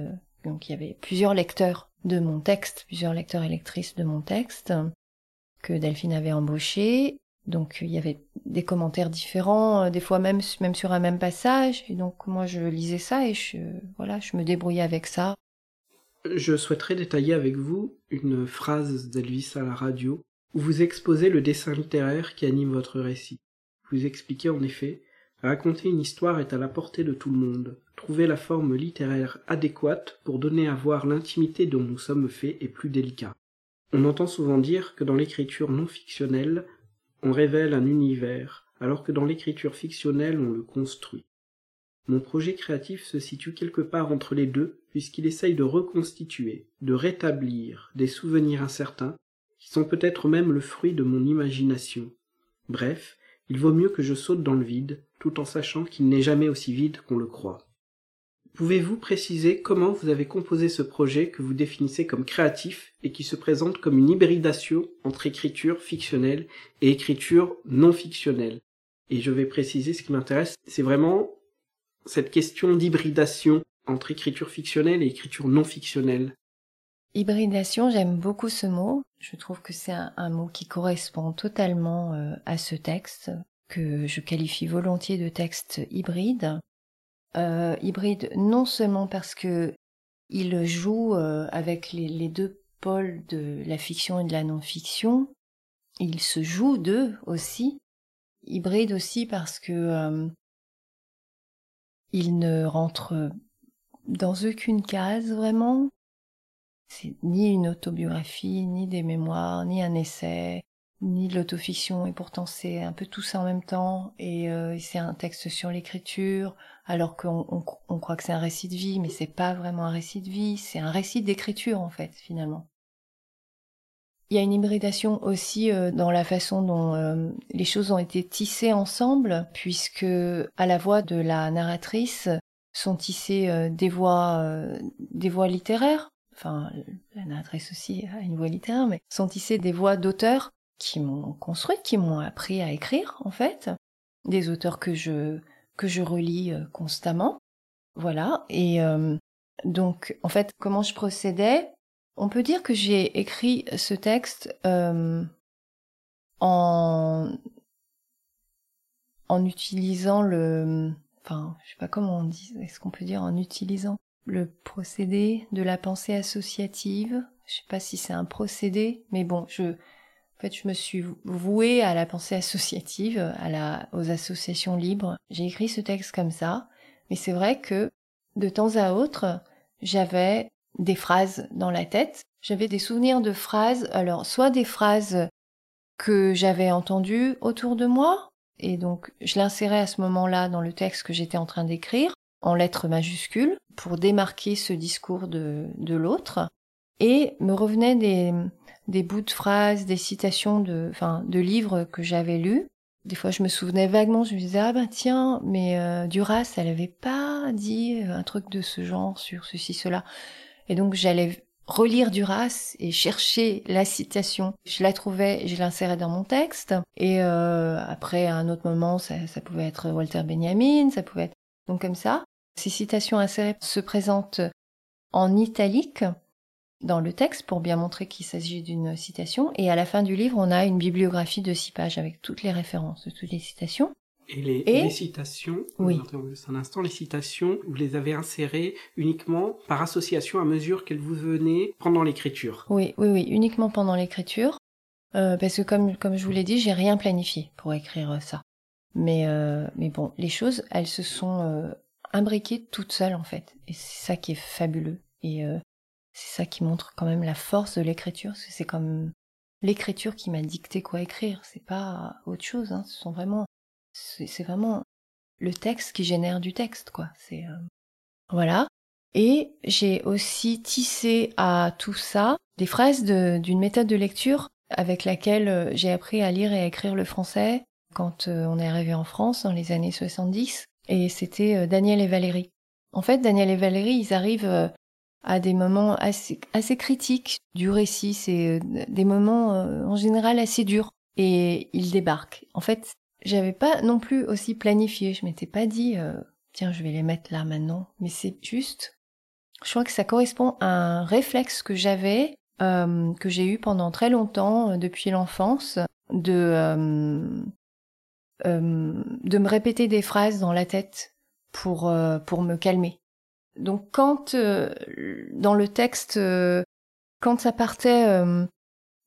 donc il y avait plusieurs lecteurs de mon texte, plusieurs lecteurs et lectrices de mon texte que Delphine avait embauché. Donc il y avait des commentaires différents, des fois même même sur un même passage. Et donc moi je lisais ça et je voilà, je me débrouillais avec ça. Je souhaiterais détailler avec vous une phrase d'Elvis à la radio où vous exposez le dessin littéraire qui anime votre récit. Vous expliquez en effet Raconter une histoire est à la portée de tout le monde. Trouver la forme littéraire adéquate pour donner à voir l'intimité dont nous sommes faits est plus délicat. On entend souvent dire que dans l'écriture non fictionnelle, on révèle un univers, alors que dans l'écriture fictionnelle, on le construit. Mon projet créatif se situe quelque part entre les deux, puisqu'il essaye de reconstituer, de rétablir des souvenirs incertains qui sont peut-être même le fruit de mon imagination. Bref, il vaut mieux que je saute dans le vide, tout en sachant qu'il n'est jamais aussi vide qu'on le croit. Pouvez-vous préciser comment vous avez composé ce projet que vous définissez comme créatif et qui se présente comme une hybridation entre écriture fictionnelle et écriture non fictionnelle? Et je vais préciser ce qui m'intéresse, c'est vraiment cette question d'hybridation entre écriture fictionnelle et écriture non fictionnelle. Hybridation, j'aime beaucoup ce mot. Je trouve que c'est un, mot qui correspond totalement euh, à ce texte, que je qualifie volontiers de texte hybride. Euh, hybride non seulement parce que il joue euh, avec les, deux pôles de la fiction et de la non-fiction, il se joue d'eux aussi. Hybride aussi parce que il ne rentre dans aucune case vraiment. C'est ni une autobiographie, ni des mémoires, ni un essai, ni de l'autofiction, et pourtant c'est un peu tout ça en même temps, et euh, c'est un texte sur l'écriture, alors qu'on on, croit que c'est un récit de vie, mais c'est pas vraiment un récit de vie, c'est un récit d'écriture en fait, finalement. Il y a une hybridation aussi euh, dans la façon dont euh, les choses ont été tissées ensemble, puisque à la voix de la narratrice sont tissées des voix, des voix littéraires, enfin la narratrice aussi a une voix littéraire, mais sont tissées des voix d'auteurs qui m'ont construit, qui m'ont appris à écrire en fait, des auteurs que je que je relis euh, constamment, voilà. Et euh, donc en fait, comment je procédais? On peut dire que j'ai écrit ce texte euh, en en utilisant le, enfin, je sais pas comment on dit, est-ce qu'on peut dire en utilisant le procédé de la pensée associative. Je sais pas si c'est un procédé, mais bon, je, en fait, je me suis vouée à la pensée associative, à la, aux associations libres. J'ai écrit ce texte comme ça, mais c'est vrai que de temps à autre, j'avais des phrases dans la tête. J'avais des souvenirs de phrases, alors soit des phrases que j'avais entendues autour de moi, et donc je l'insérais à ce moment-là dans le texte que j'étais en train d'écrire, en lettres majuscules pour démarquer ce discours de, de l'autre. Et me revenaient des, des bouts de phrases, des citations de, enfin, de livres que j'avais lus. Des fois, je me souvenais vaguement, je me disais, ah ben tiens, mais euh, Duras, elle avait pas dit un truc de ce genre sur ceci, cela. Et donc, j'allais relire Duras et chercher la citation. Je la trouvais, je l'insérais dans mon texte. Et euh, après, à un autre moment, ça, ça pouvait être Walter Benjamin, ça pouvait être... Donc comme ça. Ces citations insérées se présentent en italique dans le texte pour bien montrer qu'il s'agit d'une citation. Et à la fin du livre, on a une bibliographie de six pages avec toutes les références de toutes les citations. Et les, citations, oui. un instant, les citations, vous les avez insérées uniquement par association à mesure qu'elles vous venaient pendant l'écriture. Oui, oui, oui, uniquement pendant l'écriture. Euh, parce que comme, comme je vous l'ai dit, j'ai rien planifié pour écrire ça. Mais, euh, mais bon, les choses, elles se sont euh, imbriquée toute seule en fait. Et c'est ça qui est fabuleux. Et euh, c'est ça qui montre quand même la force de l'écriture. C'est comme l'écriture qui m'a dicté quoi écrire. C'est pas autre chose. Hein. Ce sont vraiment, c'est vraiment le texte qui génère du texte, quoi. C'est euh, voilà. Et j'ai aussi tissé à tout ça des phrases d'une méthode de lecture avec laquelle euh, j'ai appris à lire et à écrire le français quand on est arrivé en France dans les années 70. Et c'était Daniel et Valérie. En fait, Daniel et Valérie, ils arrivent à des moments assez, critiques du récit. C'est des moments en général assez durs. Et ils débarquent. En fait, j'avais pas non plus aussi planifié. Je m'étais pas dit, euh, tiens, je vais les mettre là maintenant. Mais c'est juste, je crois que ça correspond à un réflexe que j'avais, euh, que j'ai eu pendant très longtemps, euh, depuis l'enfance, de de me répéter des phrases dans la tête pour pour me calmer. Donc quand dans le texte, quand ça partait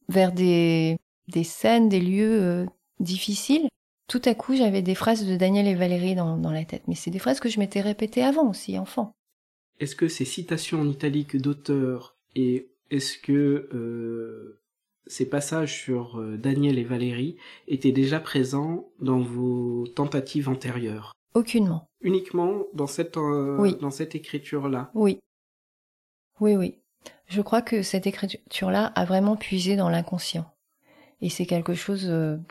vers des des scènes, des lieux difficiles, tout à coup, j'avais des phrases de Daniel et Valérie dans, la tête. Mais c'est des phrases que je m'étais répétées avant aussi, enfant. Est-ce que ces citations en italique d'auteurs et est-ce que euh, ces passages sur euh, Daniel et Valérie étaient déjà présents dans vos tentatives antérieures Aucunement. Uniquement dans cette, euh, dans cette écriture-là Oui. Oui, oui. Je crois que cette écriture-là a vraiment puisé dans l'inconscient. Et c'est quelque chose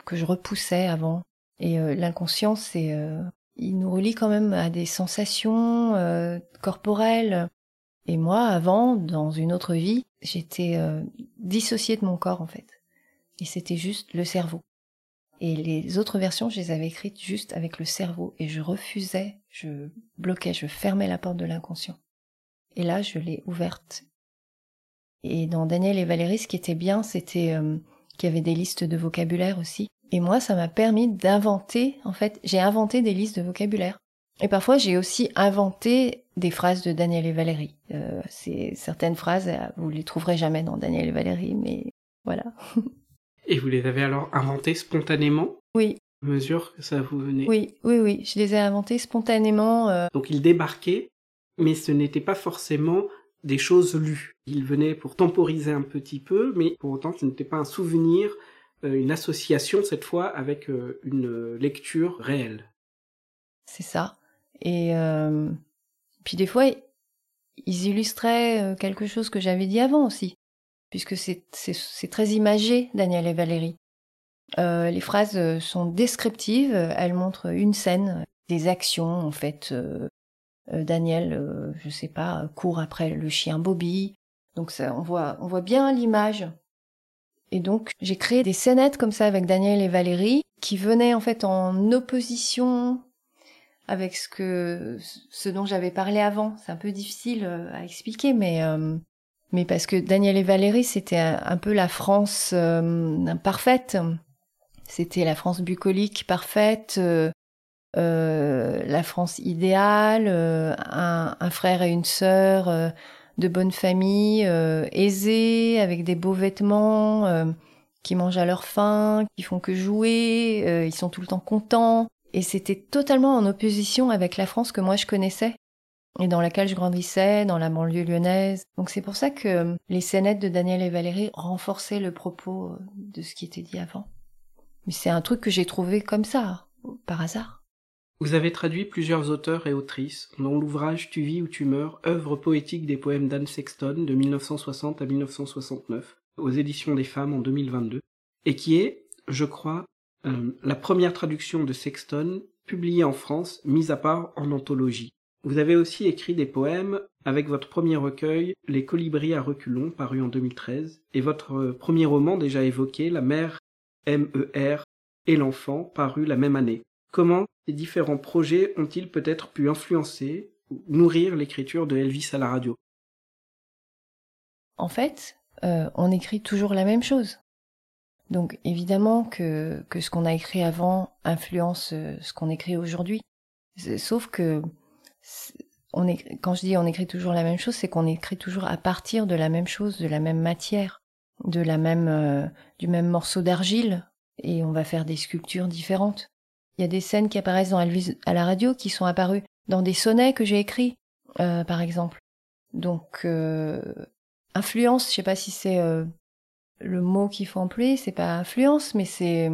que je repoussais avant. Et euh, l'inconscient, c'est, euh, il nous relie quand même à des sensations euh, corporelles. Et moi, avant, dans une autre vie, j'étais dissociée de mon corps en fait. Et c'était juste le cerveau. Et les autres versions, je les avais écrites juste avec le cerveau. Et je refusais, je bloquais, je fermais la porte de l'inconscient. Et là, je l'ai ouverte. Et dans Daniel et Valérie, ce qui était bien, c'était qu'il y avait des listes de vocabulaire aussi. Et moi, ça m'a permis d'inventer, en fait, j'ai inventé des listes de vocabulaire. Et parfois, j'ai aussi inventé des phrases de Daniel et Valérie. Euh, c'est certaines phrases, euh, vous les trouverez jamais dans Daniel et Valérie, mais voilà. et vous les avez alors inventées spontanément? Oui. À mesure que ça vous venait Oui, oui, oui. Je les ai inventées spontanément. Euh... Donc ils débarquaient, mais ce n'était pas forcément des choses lues. Ils venaient pour temporiser un petit peu, mais pour autant, ce n'était pas un souvenir une association cette fois avec une lecture réelle. C'est ça. Et euh, puis des fois, ils illustraient quelque chose que j'avais dit avant aussi, puisque c'est très imagé, Daniel et Valérie. Euh, les phrases sont descriptives, elles montrent une scène, des actions en fait. Euh, Daniel, je sais pas, court après le chien Bobby. Donc ça, on voit, on voit bien l'image et donc, j'ai créé des scénettes comme ça avec Daniel et Valérie, qui venaient en fait en opposition avec ce que, ce dont j'avais parlé avant. C'est un peu difficile euh, à expliquer, mais, euh, mais parce que Daniel et Valérie, c'était un, peu la France euh, parfaite. C'était la France bucolique parfaite, la France idéale, un, un, frère et une sœur de bonnes familles, euh, aisées, avec des beaux vêtements, qui mangent à leur faim, qui font que jouer, ils sont tout le temps contents. Et c'était totalement en opposition avec la France que moi je connaissais et dans laquelle je grandissais, dans la banlieue lyonnaise. Donc c'est pour ça que les scénettes de Daniel et Valérie renforçaient le propos de ce qui était dit avant. Mais c'est un truc que j'ai trouvé comme ça, par hasard. Vous avez traduit plusieurs auteurs et autrices, dont l'ouvrage Tu vis ou tu meurs, œuvre poétique des poèmes d'Anne Sexton de 1960 à 1969, aux éditions des femmes en 2022, et qui est, je crois, euh, la première traduction de Sexton publiée en France, mise à part en anthologie. Vous avez aussi écrit des poèmes avec votre premier recueil, Les colibris à reculons, paru en 2013, et votre premier roman déjà évoqué, La mère M.E.R. et l'enfant, paru la même année. Comment ces différents projets ont-ils peut-être pu influencer ou nourrir l'écriture de Elvis à la radio? En fait, euh, on écrit toujours la même chose. Donc évidemment que, que ce qu'on a écrit avant influence euh, ce qu'on écrit aujourd'hui. Sauf que on est, quand je dis on écrit toujours la même chose, c'est qu'on écrit toujours à partir de la même chose, de la même matière, de la même, euh, du même morceau d'argile, et on va faire des sculptures différentes. Il y a des scènes qui apparaissent dans Elvis à la radio qui sont apparues dans des sonnets que j'ai écrits, euh, par exemple. Donc, influence, je sais pas si c'est le mot qu'il faut employer, c'est pas influence, mais c'est,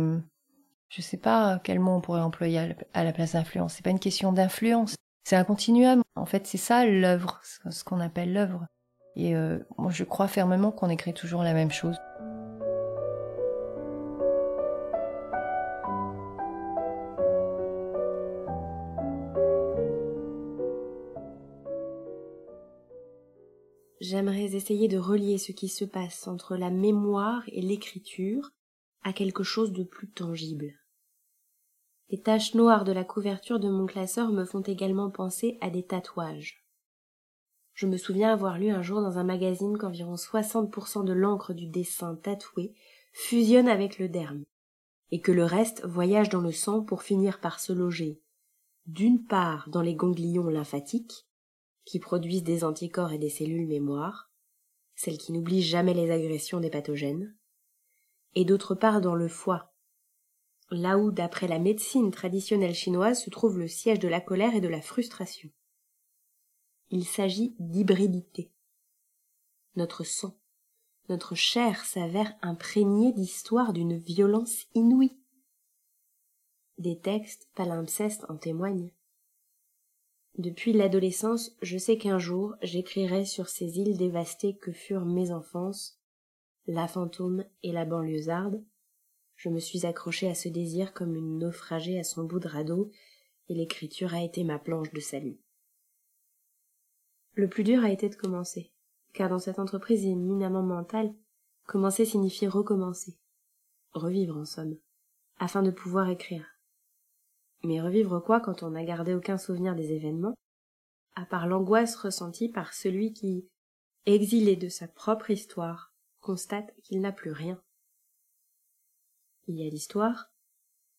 je sais pas quel mot on pourrait employer à la place d'influence. C'est pas une question d'influence, c'est un continuum. En fait, c'est ça l'œuvre, ce qu'on appelle l'œuvre. Et euh, moi, je crois fermement qu'on écrit toujours la même chose. J'aimerais essayer de relier ce qui se passe entre la mémoire et l'écriture à quelque chose de plus tangible. Les taches noires de la couverture de mon classeur me font également penser à des tatouages. Je me souviens avoir lu un jour dans un magazine qu'environ 60% de l'encre du dessin tatoué fusionne avec le derme, et que le reste voyage dans le sang pour finir par se loger, d'une part dans les ganglions lymphatiques, qui produisent des anticorps et des cellules mémoire, celles qui n'oublient jamais les agressions des pathogènes, et d'autre part dans le foie, là où, d'après la médecine traditionnelle chinoise, se trouve le siège de la colère et de la frustration. Il s'agit d'hybridité. Notre sang, notre chair s'avère imprégnée d'histoires d'une violence inouïe. Des textes palimpsestes en témoignent. Depuis l'adolescence, je sais qu'un jour j'écrirai sur ces îles dévastées que furent mes enfances, la fantôme et la banlieusarde, je me suis accrochée à ce désir comme une naufragée à son bout de radeau, et l'écriture a été ma planche de salut. Le plus dur a été de commencer, car dans cette entreprise éminemment mentale, commencer signifie recommencer, revivre en somme, afin de pouvoir écrire. Mais revivre quoi quand on n'a gardé aucun souvenir des événements, à part l'angoisse ressentie par celui qui, exilé de sa propre histoire, constate qu'il n'a plus rien. Il y a l'histoire,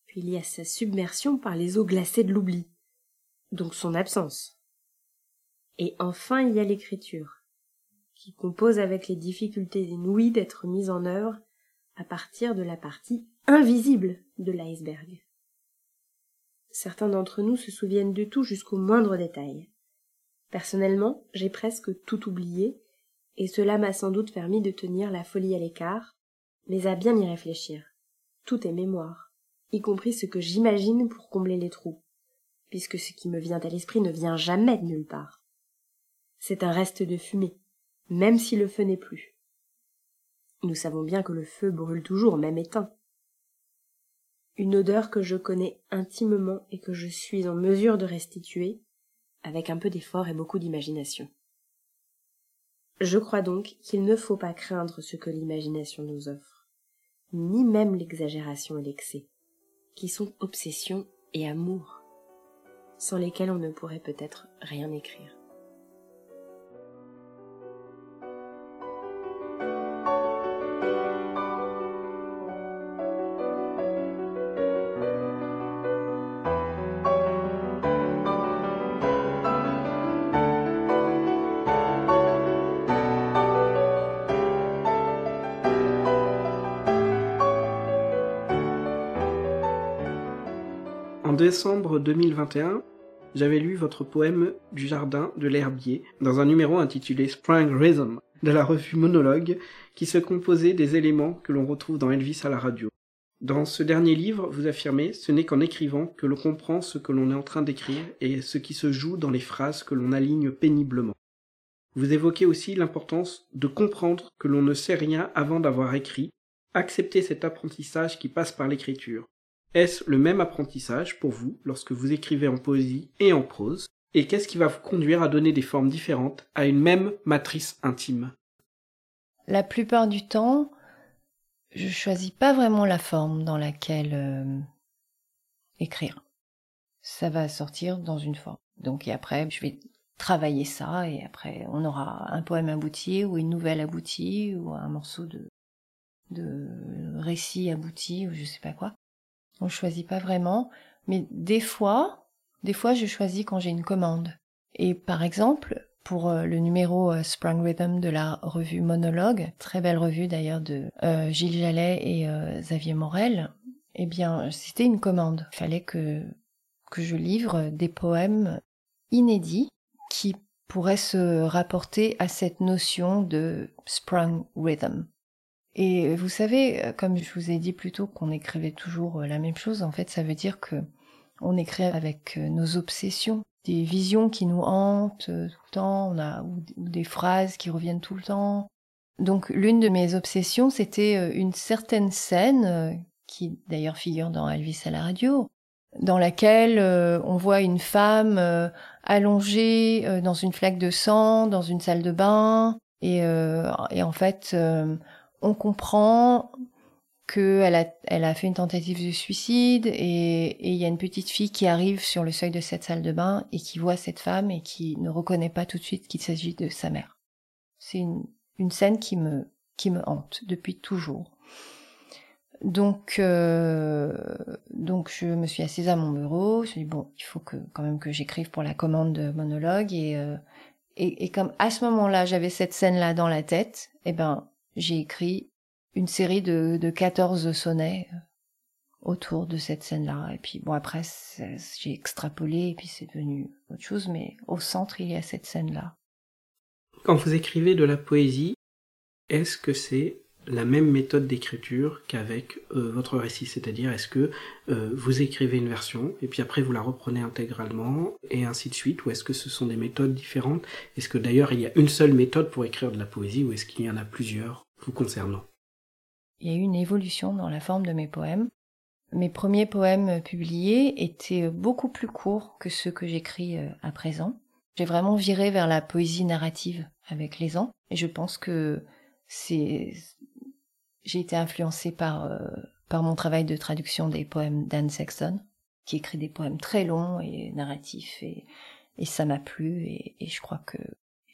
puis il y a sa submersion par les eaux glacées de l'oubli, donc son absence. Et enfin il y a l'écriture, qui compose avec les difficultés inouïes d'être mise en œuvre à partir de la partie invisible de l'iceberg. Certains d'entre nous se souviennent de tout jusqu'au moindre détail. Personnellement, j'ai presque tout oublié, et cela m'a sans doute permis de tenir la folie à l'écart, mais à bien y réfléchir. Tout est mémoire, y compris ce que j'imagine pour combler les trous, puisque ce qui me vient à l'esprit ne vient jamais de nulle part. C'est un reste de fumée, même si le feu n'est plus. Nous savons bien que le feu brûle toujours, même éteint. Une odeur que je connais intimement et que je suis en mesure de restituer, avec un peu d'effort et beaucoup d'imagination. Je crois donc qu'il ne faut pas craindre ce que l'imagination nous offre ni même l'exagération et l'excès, qui sont obsession et amour, sans lesquels on ne pourrait peut-être rien écrire. Décembre 2021, j'avais lu votre poème du jardin de l'herbier dans un numéro intitulé Spring Rhythm de la revue Monologue qui se composait des éléments que l'on retrouve dans Elvis à la radio. Dans ce dernier livre, vous affirmez ce n'est qu'en écrivant que l'on comprend ce que l'on est en train d'écrire et ce qui se joue dans les phrases que l'on aligne péniblement. Vous évoquez aussi l'importance de comprendre que l'on ne sait rien avant d'avoir écrit, accepter cet apprentissage qui passe par l'écriture. Est-ce le même apprentissage pour vous lorsque vous écrivez en poésie et en prose? Et qu'est-ce qui va vous conduire à donner des formes différentes à une même matrice intime? La plupart du temps, je choisis pas vraiment la forme dans laquelle euh, écrire. Ça va sortir dans une forme. Donc et après, je vais travailler ça et après on aura un poème abouti ou une nouvelle aboutie ou un morceau de de récit abouti ou je sais pas quoi. On choisit pas vraiment, mais des fois, des fois je choisis quand j'ai une commande. Et par exemple, pour euh, le numéro euh, Sprung Rhythm de la revue Monologue, très belle revue d'ailleurs de euh, Gilles Jallet et Xavier Morel, eh bien, c'était une commande. Il fallait que, que je livre des poèmes inédit qui pourrait se rapporter à cette notion de sprung rhythm. Et vous savez, comme je vous ai dit plus tôt qu'on écrivait toujours la même chose, en fait, ça veut dire que on écrit avec nos obsessions, des visions qui nous hantent tout le temps, on a ou des phrases qui reviennent tout le temps. Donc l'une de mes obsessions, c'était une certaine scène qui d'ailleurs figure dans Elvis à la radio, dans laquelle euh, on voit une femme euh, allongée euh, dans une flaque de sang, dans une salle de bain, et en fait, on comprend qu'elle a, elle a fait une tentative de suicide, et il y a une petite fille qui arrive sur le seuil de cette salle de bain et qui voit cette femme et qui ne reconnaît pas tout de suite qu'il s'agit de sa mère. C'est une, scène qui me, qui me hante depuis toujours. Donc, euh, donc je me suis assise à mon bureau. Je me suis dit bon, il faut que quand même que j'écrive pour la commande de monologue et, euh, et, et comme à ce moment-là j'avais cette scène-là dans la tête, eh ben j'ai écrit une série de, de 14 sonnets euh, autour de cette scène-là. Et puis bon après j'ai extrapolé et puis c'est devenu autre chose, mais au centre il y a cette scène-là. Quand vous écrivez de la poésie, est-ce que c'est la même méthode d'écriture qu'avec euh, votre récit, c'est-à-dire est-ce que euh, vous écrivez une version et puis après vous la reprenez intégralement et ainsi de suite, ou est-ce que ce sont des méthodes différentes? Est-ce que d'ailleurs il y a une seule méthode pour écrire de la poésie ou est-ce qu'il y en a plusieurs? Concernant Il y a eu une évolution dans la forme de mes poèmes. Mes premiers poèmes publiés étaient beaucoup plus courts que ceux que j'écris euh, à présent. J'ai vraiment viré vers la poésie narrative avec les ans et je pense que c'est j'ai été influencée par, euh, par mon travail de traduction des poèmes d'Anne Sexton, qui écrit des poèmes très longs et narratifs, et, et ça m'a plu, et, et, je crois que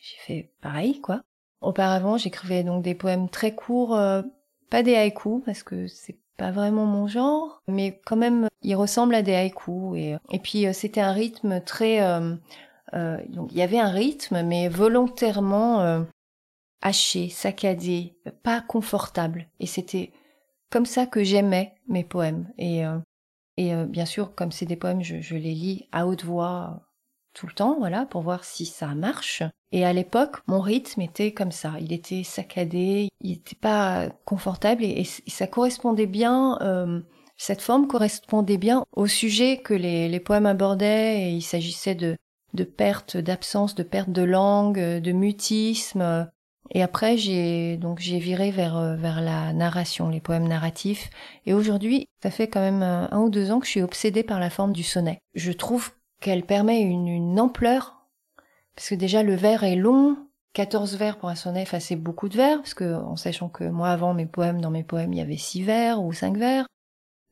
j'ai fait pareil, quoi. Auparavant, j'écrivais donc des poèmes très courts, euh, pas des haïkus, parce que c'est pas vraiment mon genre, mais quand même, ils ressemblent à des haïkus, et, et puis euh, c'était un rythme très... il y avait un rythme, mais volontairement haché, saccadé, pas confortable. Et c'était comme ça que j'aimais mes poèmes. Et, euh, euh, bien sûr, comme c'est des poèmes, je, je, les lis à haute voix tout le temps, voilà, pour voir si ça marche. Et à l'époque, mon rythme était comme ça. Il était saccadé, il n'était pas confortable et, ça correspondait bien. Euh, cette forme correspondait bien au sujet que les, les poèmes abordaient et il s'agissait de, de perte, d'absence, de perte de langue, de mutisme, et après, j'ai donc j'ai viré vers euh, vers la narration, les poèmes narratifs. Et aujourd'hui, ça fait quand même euh, un ou deux ans que je suis obsédée par la forme du sonnet. Je trouve qu'elle permet une, une ampleur, parce que déjà le vers est long. 14 vers pour un sonnet, enfin c'est beaucoup de vers, parce que en sachant que moi avant mes poèmes, dans mes poèmes, il y avait six vers ou cinq vers.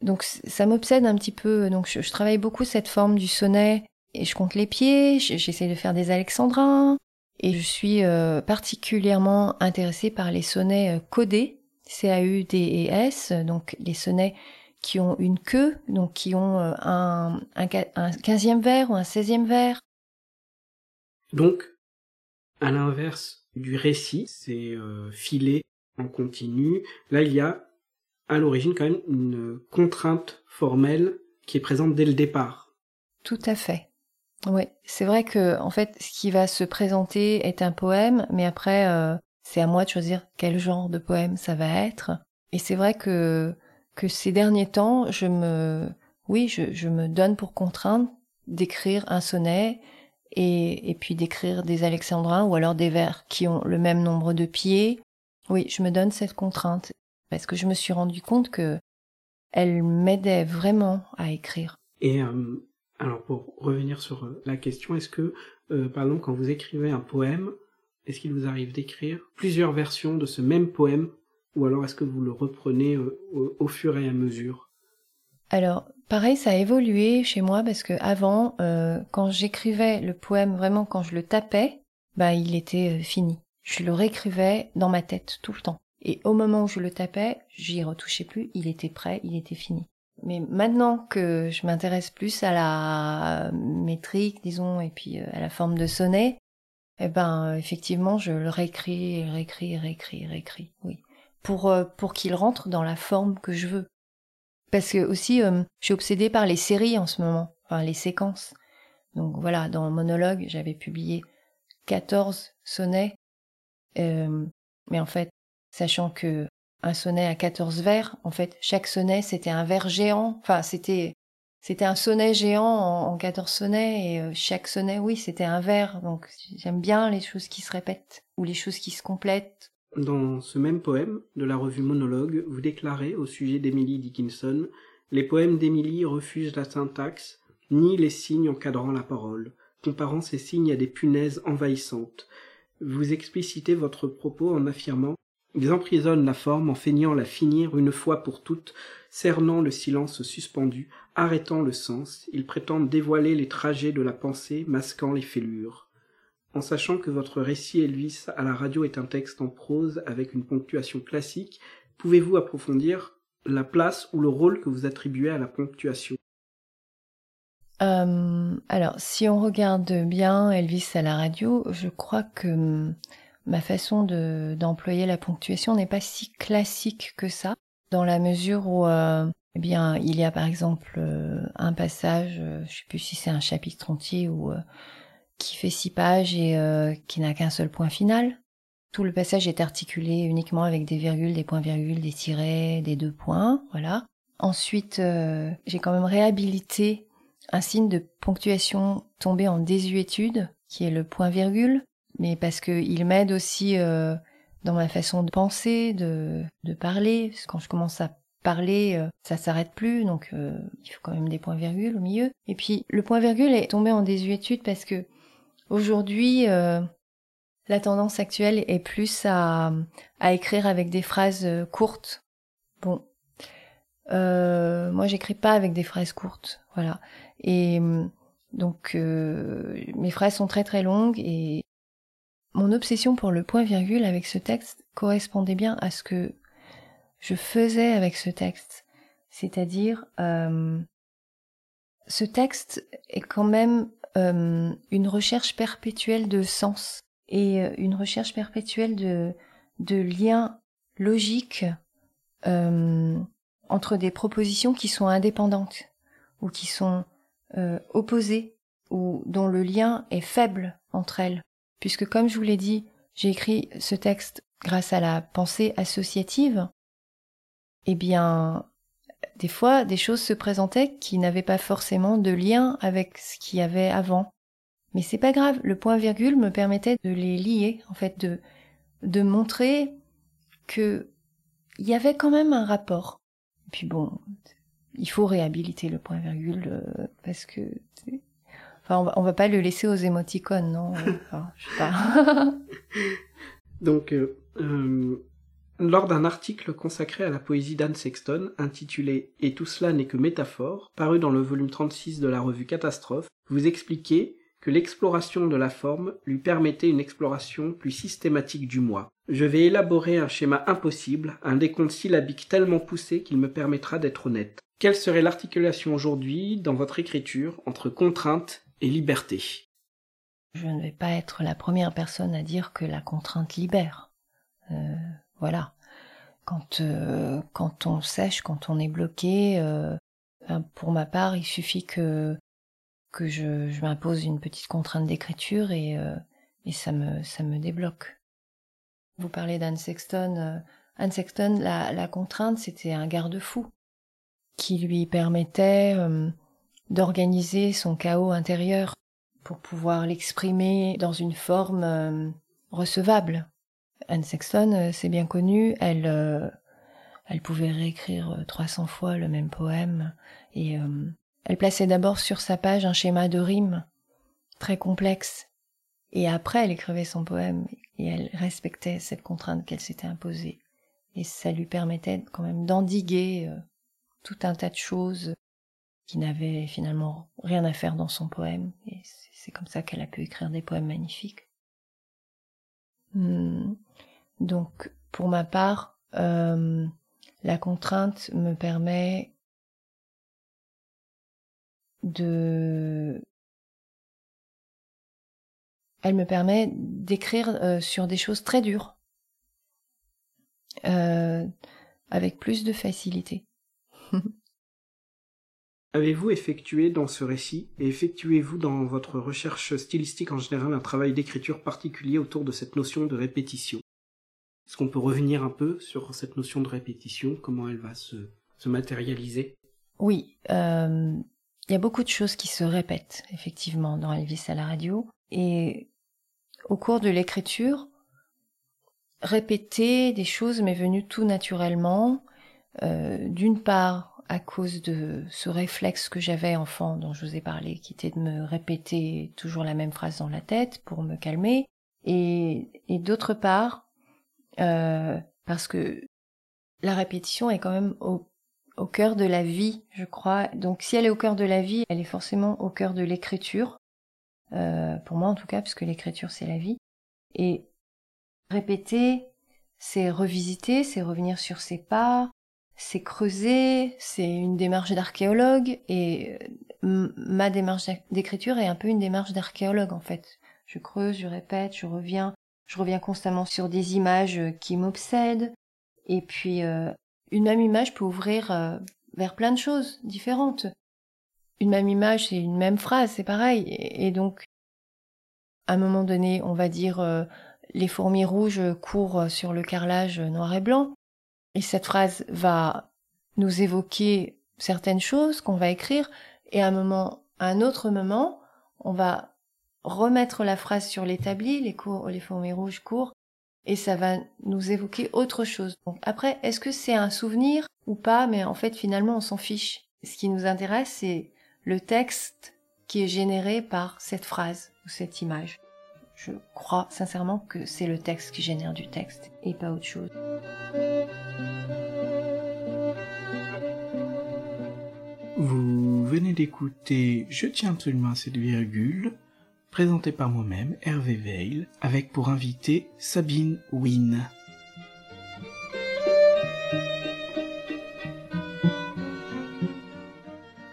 Donc ça m'obsède un petit peu. Donc je, je travaille beaucoup cette forme du sonnet et je compte les pieds. J'essaie de faire des alexandrins. Et je suis euh, particulièrement intéressée par les sonnets euh, codés, C-A-U-D-E-S, donc les sonnets qui ont une queue, donc qui ont euh, un, un, un 15e vers ou un 16e vers. Donc, à l'inverse du récit, c'est euh, filé en continu. Là, il y a à l'origine quand même une contrainte formelle qui est présente dès le départ. Tout à fait. Oui, c'est vrai que en fait, ce qui va se présenter est un poème, mais après, euh, c'est à moi de choisir quel genre de poème ça va être. Et c'est vrai que que ces derniers temps, je me, oui, je, je me donne pour contrainte d'écrire un sonnet et, et puis d'écrire des alexandrins ou alors des vers qui ont le même nombre de pieds. Oui, je me donne cette contrainte parce que je me suis rendu compte que elle m'aidait vraiment à écrire. Et euh, alors pour revenir sur euh, la question, est-ce que, euh, par exemple, quand vous écrivez un poème, est-ce qu'il vous arrive d'écrire plusieurs versions de ce même poème, ou alors est-ce que vous le reprenez euh, au, fur et à mesure? Alors, pareil, ça a évolué chez moi parce que avant, quand j'écrivais le poème, vraiment quand je le tapais, bah il était fini. Je le réécrivais dans ma tête tout le temps. Et au moment où je le tapais, j'y retouchais plus, il était prêt, il était fini. Mais maintenant que je m'intéresse plus à la métrique, disons, et puis euh, à la forme de sonnet, eh ben, effectivement, je le réécris, réécris, réécris, réécris, oui. Pour, euh, pour qu'il rentre dans la forme que je veux. Parce que aussi, euh, je suis obsédée par les séries en ce moment, enfin les séquences. Donc voilà, dans monologue, j'avais publié 14 sonnets, euh, mais en fait, sachant que un sonnet a 14 vers, en fait, chaque sonnet c'était un vers géant, enfin c'était c'était un sonnet géant en, 14 sonnets et euh, chaque sonnet, oui, c'était un vers. Donc j'aime bien les choses qui se répètent ou les choses qui se complètent. Dans ce même poème de la revue Monologue, vous déclarez au sujet d'Emily Dickinson Les poèmes d'Emily refusent la syntaxe, ni les signes encadrant la parole, comparant ces signes à des punaises envahissantes. Vous explicitez votre propos en affirmant ils emprisonnent la forme en feignant la finir une fois pour toutes, cernant le silence suspendu, arrêtant le sens, ils prétendent dévoiler les trajets de la pensée, masquant les fêlures. En sachant que votre récit Elvis à la radio est un texte en prose avec une ponctuation classique, pouvez-vous approfondir la place ou le rôle que vous attribuez à la ponctuation? Euh, Alors, si on regarde bien Elvis à la radio, je crois que ma façon de, d'employer la ponctuation n'est pas si classique que ça, dans la mesure où, euh, eh bien, il y a par exemple euh, un passage, je sais plus si c'est un chapitre entier ou qui fait six pages et qui n'a qu'un seul point final. Tout le passage est articulé uniquement avec des virgules, des points-virgules, des tirets, des deux points, voilà. Ensuite, j'ai quand même réhabilité un signe de ponctuation tombé en désuétude, qui est le point-virgule, mais parce qu'il m'aide aussi euh, dans ma façon de penser, de, de parler. Parce que quand je commence à parler, euh, ça s'arrête plus, donc euh, il faut quand même des points-virgules au milieu. Et puis le point-virgule est tombé en désuétude parce que aujourd'hui, la tendance actuelle est plus à, écrire avec des phrases courtes. Bon, moi j'écris pas avec des phrases courtes, voilà. Et donc mes phrases sont très très longues et mon obsession pour le point-virgule avec ce texte correspondait bien à ce que je faisais avec ce texte. C'est-à-dire, euh, ce texte est quand même euh, une recherche perpétuelle de sens et euh, une recherche perpétuelle de, de liens logiques entre des propositions qui sont indépendantes ou qui sont opposées ou dont le lien est faible entre elles. Puisque comme je vous l'ai dit, j'ai écrit ce texte grâce à la pensée associative, eh bien, des fois, des choses se présentaient qui n'avaient pas forcément de lien avec ce qu'il y avait avant. Mais c'est pas grave, le point virgule me permettait de les lier, en fait, de, de montrer que il y avait quand même un rapport. Et puis bon, il faut réhabiliter le point virgule euh, parce que on va, va pas le laisser aux émoticônes, non je sais pas. *laughs* *laughs* Donc, euh, euh, lors d'un article consacré à la poésie d'Anne Sexton, intitulé Et tout cela n'est que métaphore, paru dans le volume 36 de la revue Catastrophe, vous expliquez que l'exploration de la forme lui permettait une exploration plus systématique du moi. Je vais élaborer un schéma impossible, un décompte syllabique tellement poussé qu'il me permettra d'être honnête. Quelle serait l'articulation aujourd'hui, dans votre écriture, entre contrainte et liberté? Je ne vais pas être la première personne à dire que la contrainte libère. Euh, voilà. Quand, euh, quand on sèche, quand on est bloqué, euh, ben, pour ma part, il suffit que, je, m'impose une petite contrainte d'écriture et, ça, me, débloque. Vous parlez d'Anne Sexton. Anne Sexton, la, contrainte, c'était un garde-fou qui lui permettait d'organiser son chaos intérieur pour pouvoir l'exprimer dans une forme euh, recevable. Anne Sexton, euh, c'est bien connu, elle, euh, elle pouvait réécrire 300 fois le même poème. Et elle plaçait d'abord sur sa page un schéma de rimes très complexe. Et après elle écrivait son poème et elle respectait cette contrainte qu'elle s'était imposée. Et ça lui permettait quand même d'endiguer tout un tas de choses qui n'avait finalement rien à faire dans son poème, et c'est comme ça qu'elle a pu écrire des poèmes magnifiques. Hmm. Donc, pour ma part, euh, la contrainte me permet de... Elle me permet d'écrire euh, sur des choses très dures, euh, avec plus de facilité. *laughs* Avez-vous effectué dans ce récit et effectuez-vous dans votre recherche stylistique en général un travail d'écriture particulier autour de cette notion de répétition? Est-ce qu'on peut revenir un peu sur cette notion de répétition, comment elle va se, se matérialiser? Oui, euh, il y a beaucoup de choses qui se répètent effectivement dans Elvis à la radio. Et au cours de l'écriture, répéter des choses m'est venu tout naturellement. Euh, D'une part, à cause de ce réflexe que j'avais enfant dont je vous ai parlé, qui était de me répéter toujours la même phrase dans la tête pour me calmer. Et, d'autre part, euh, parce que la répétition est quand même au, cœur de la vie, je crois. Donc si elle est au cœur de la vie, elle est forcément au cœur de l'écriture. Euh, pour moi en tout cas, puisque l'écriture c'est la vie. Et répéter, c'est revisiter, c'est revenir sur ses pas, c'est creuser, c'est une démarche d'archéologue et euh, ma démarche d'écriture est un peu une démarche d'archéologue en fait. Je creuse, je répète, je reviens, je reviens constamment sur des images qui m'obsèdent et puis euh, une même image peut ouvrir euh, vers plein de choses différentes. Une même image, c'est une même phrase, c'est pareil. Et, donc, à un moment donné, on va dire les fourmis rouges courent sur le carrelage noir et blanc. Et cette phrase va nous évoquer certaines choses qu'on va écrire, et à un moment, un autre moment, on va remettre la phrase sur l'établi, les, les fourmis rouges courent, et ça va nous évoquer autre chose. Donc après, est-ce que c'est un souvenir ou pas? Mais en fait, finalement, on s'en fiche. Ce qui nous intéresse, c'est le texte qui est généré par cette phrase ou cette image. Je crois sincèrement que c'est le texte qui génère du texte et pas autre chose. Vous venez d'écouter Je tiens absolument à cette virgule, présenté par moi-même, Hervé Veil, avec pour invité Sabine Wynne.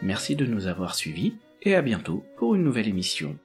Merci de nous avoir suivis et à bientôt pour une nouvelle émission.